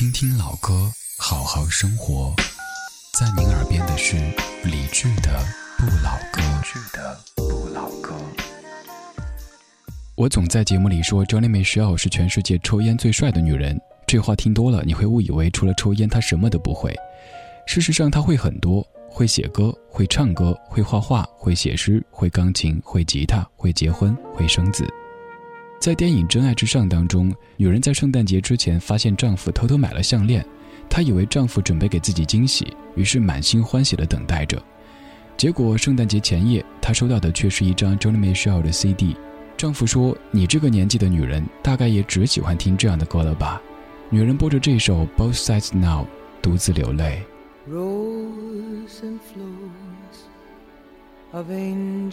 听听老歌，好好生活。在您耳边的是理智的不老歌。我总在节目里说，Johnny Mitchell 是全世界抽烟最帅的女人。这话听多了，你会误以为除了抽烟，她什么都不会。事实上，她会很多：会写歌，会唱歌，会画画，会写诗，会钢琴，会吉他，会结婚，会生子。在电影《真爱至上》当中，女人在圣诞节之前发现丈夫偷偷买了项链，她以为丈夫准备给自己惊喜，于是满心欢喜地等待着。结果圣诞节前夜，她收到的却是一张 Johnny Mitchell 的 CD。丈夫说：“你这个年纪的女人，大概也只喜欢听这样的歌了吧？”女人播着这首《Both Sides Now》，独自流泪。and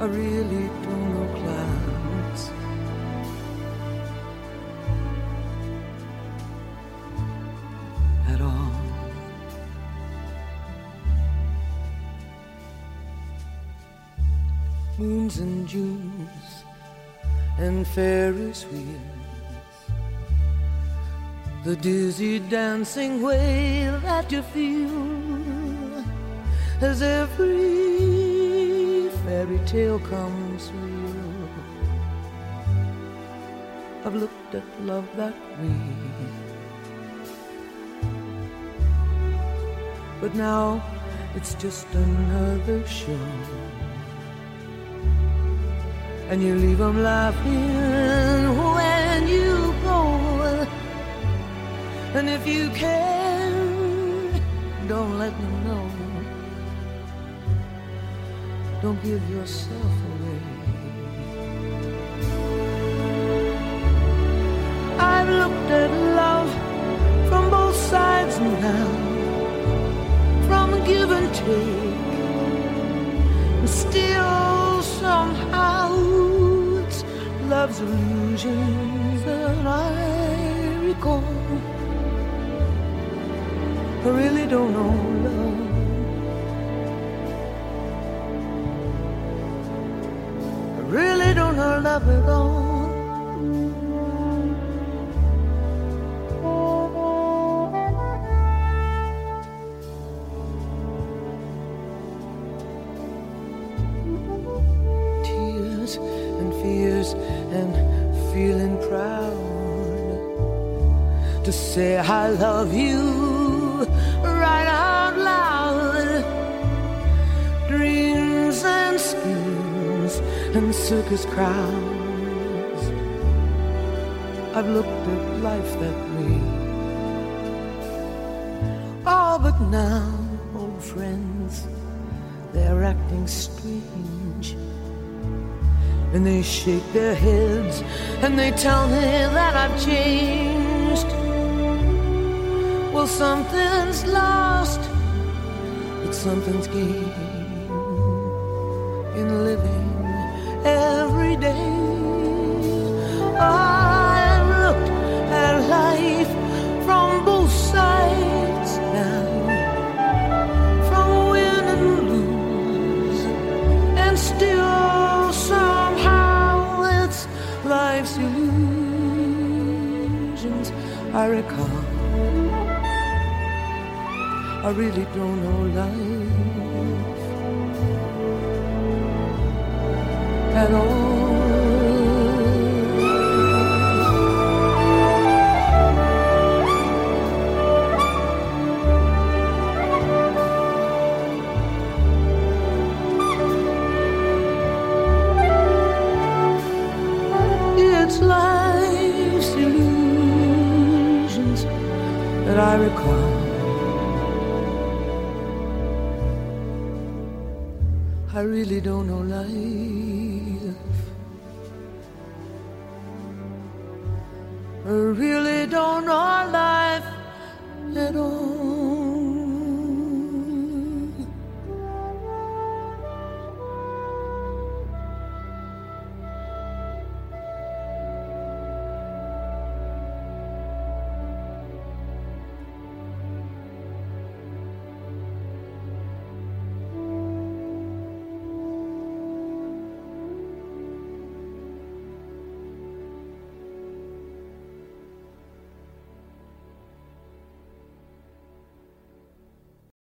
I really don't know clouds. At all. Moons and Junes and Ferris wheels. The dizzy dancing way that you feel as every fairy tale comes real. I've looked at love that way. But now it's just another show. And you leave them laughing when you go. And if you can, don't let them know. Don't give yourself away. I've looked at love from both sides now, from give and take, and still somehow it's love's illusions that I recall. I really don't know love. Love at all. Tears and fears and feeling proud to say I love you right out loud. Dreams and schemes and circus crowds. I've looked at life that way. All but now, old friends, they're acting strange. And they shake their heads and they tell me that I've changed. Well, something's lost, but something's gained in living every day. I look at life from both sides now, from win and lose, and still somehow it's life's illusions I recall. I really don't know life at all. It's life's illusions that I recall. I really don't know life. Really don't know life at all.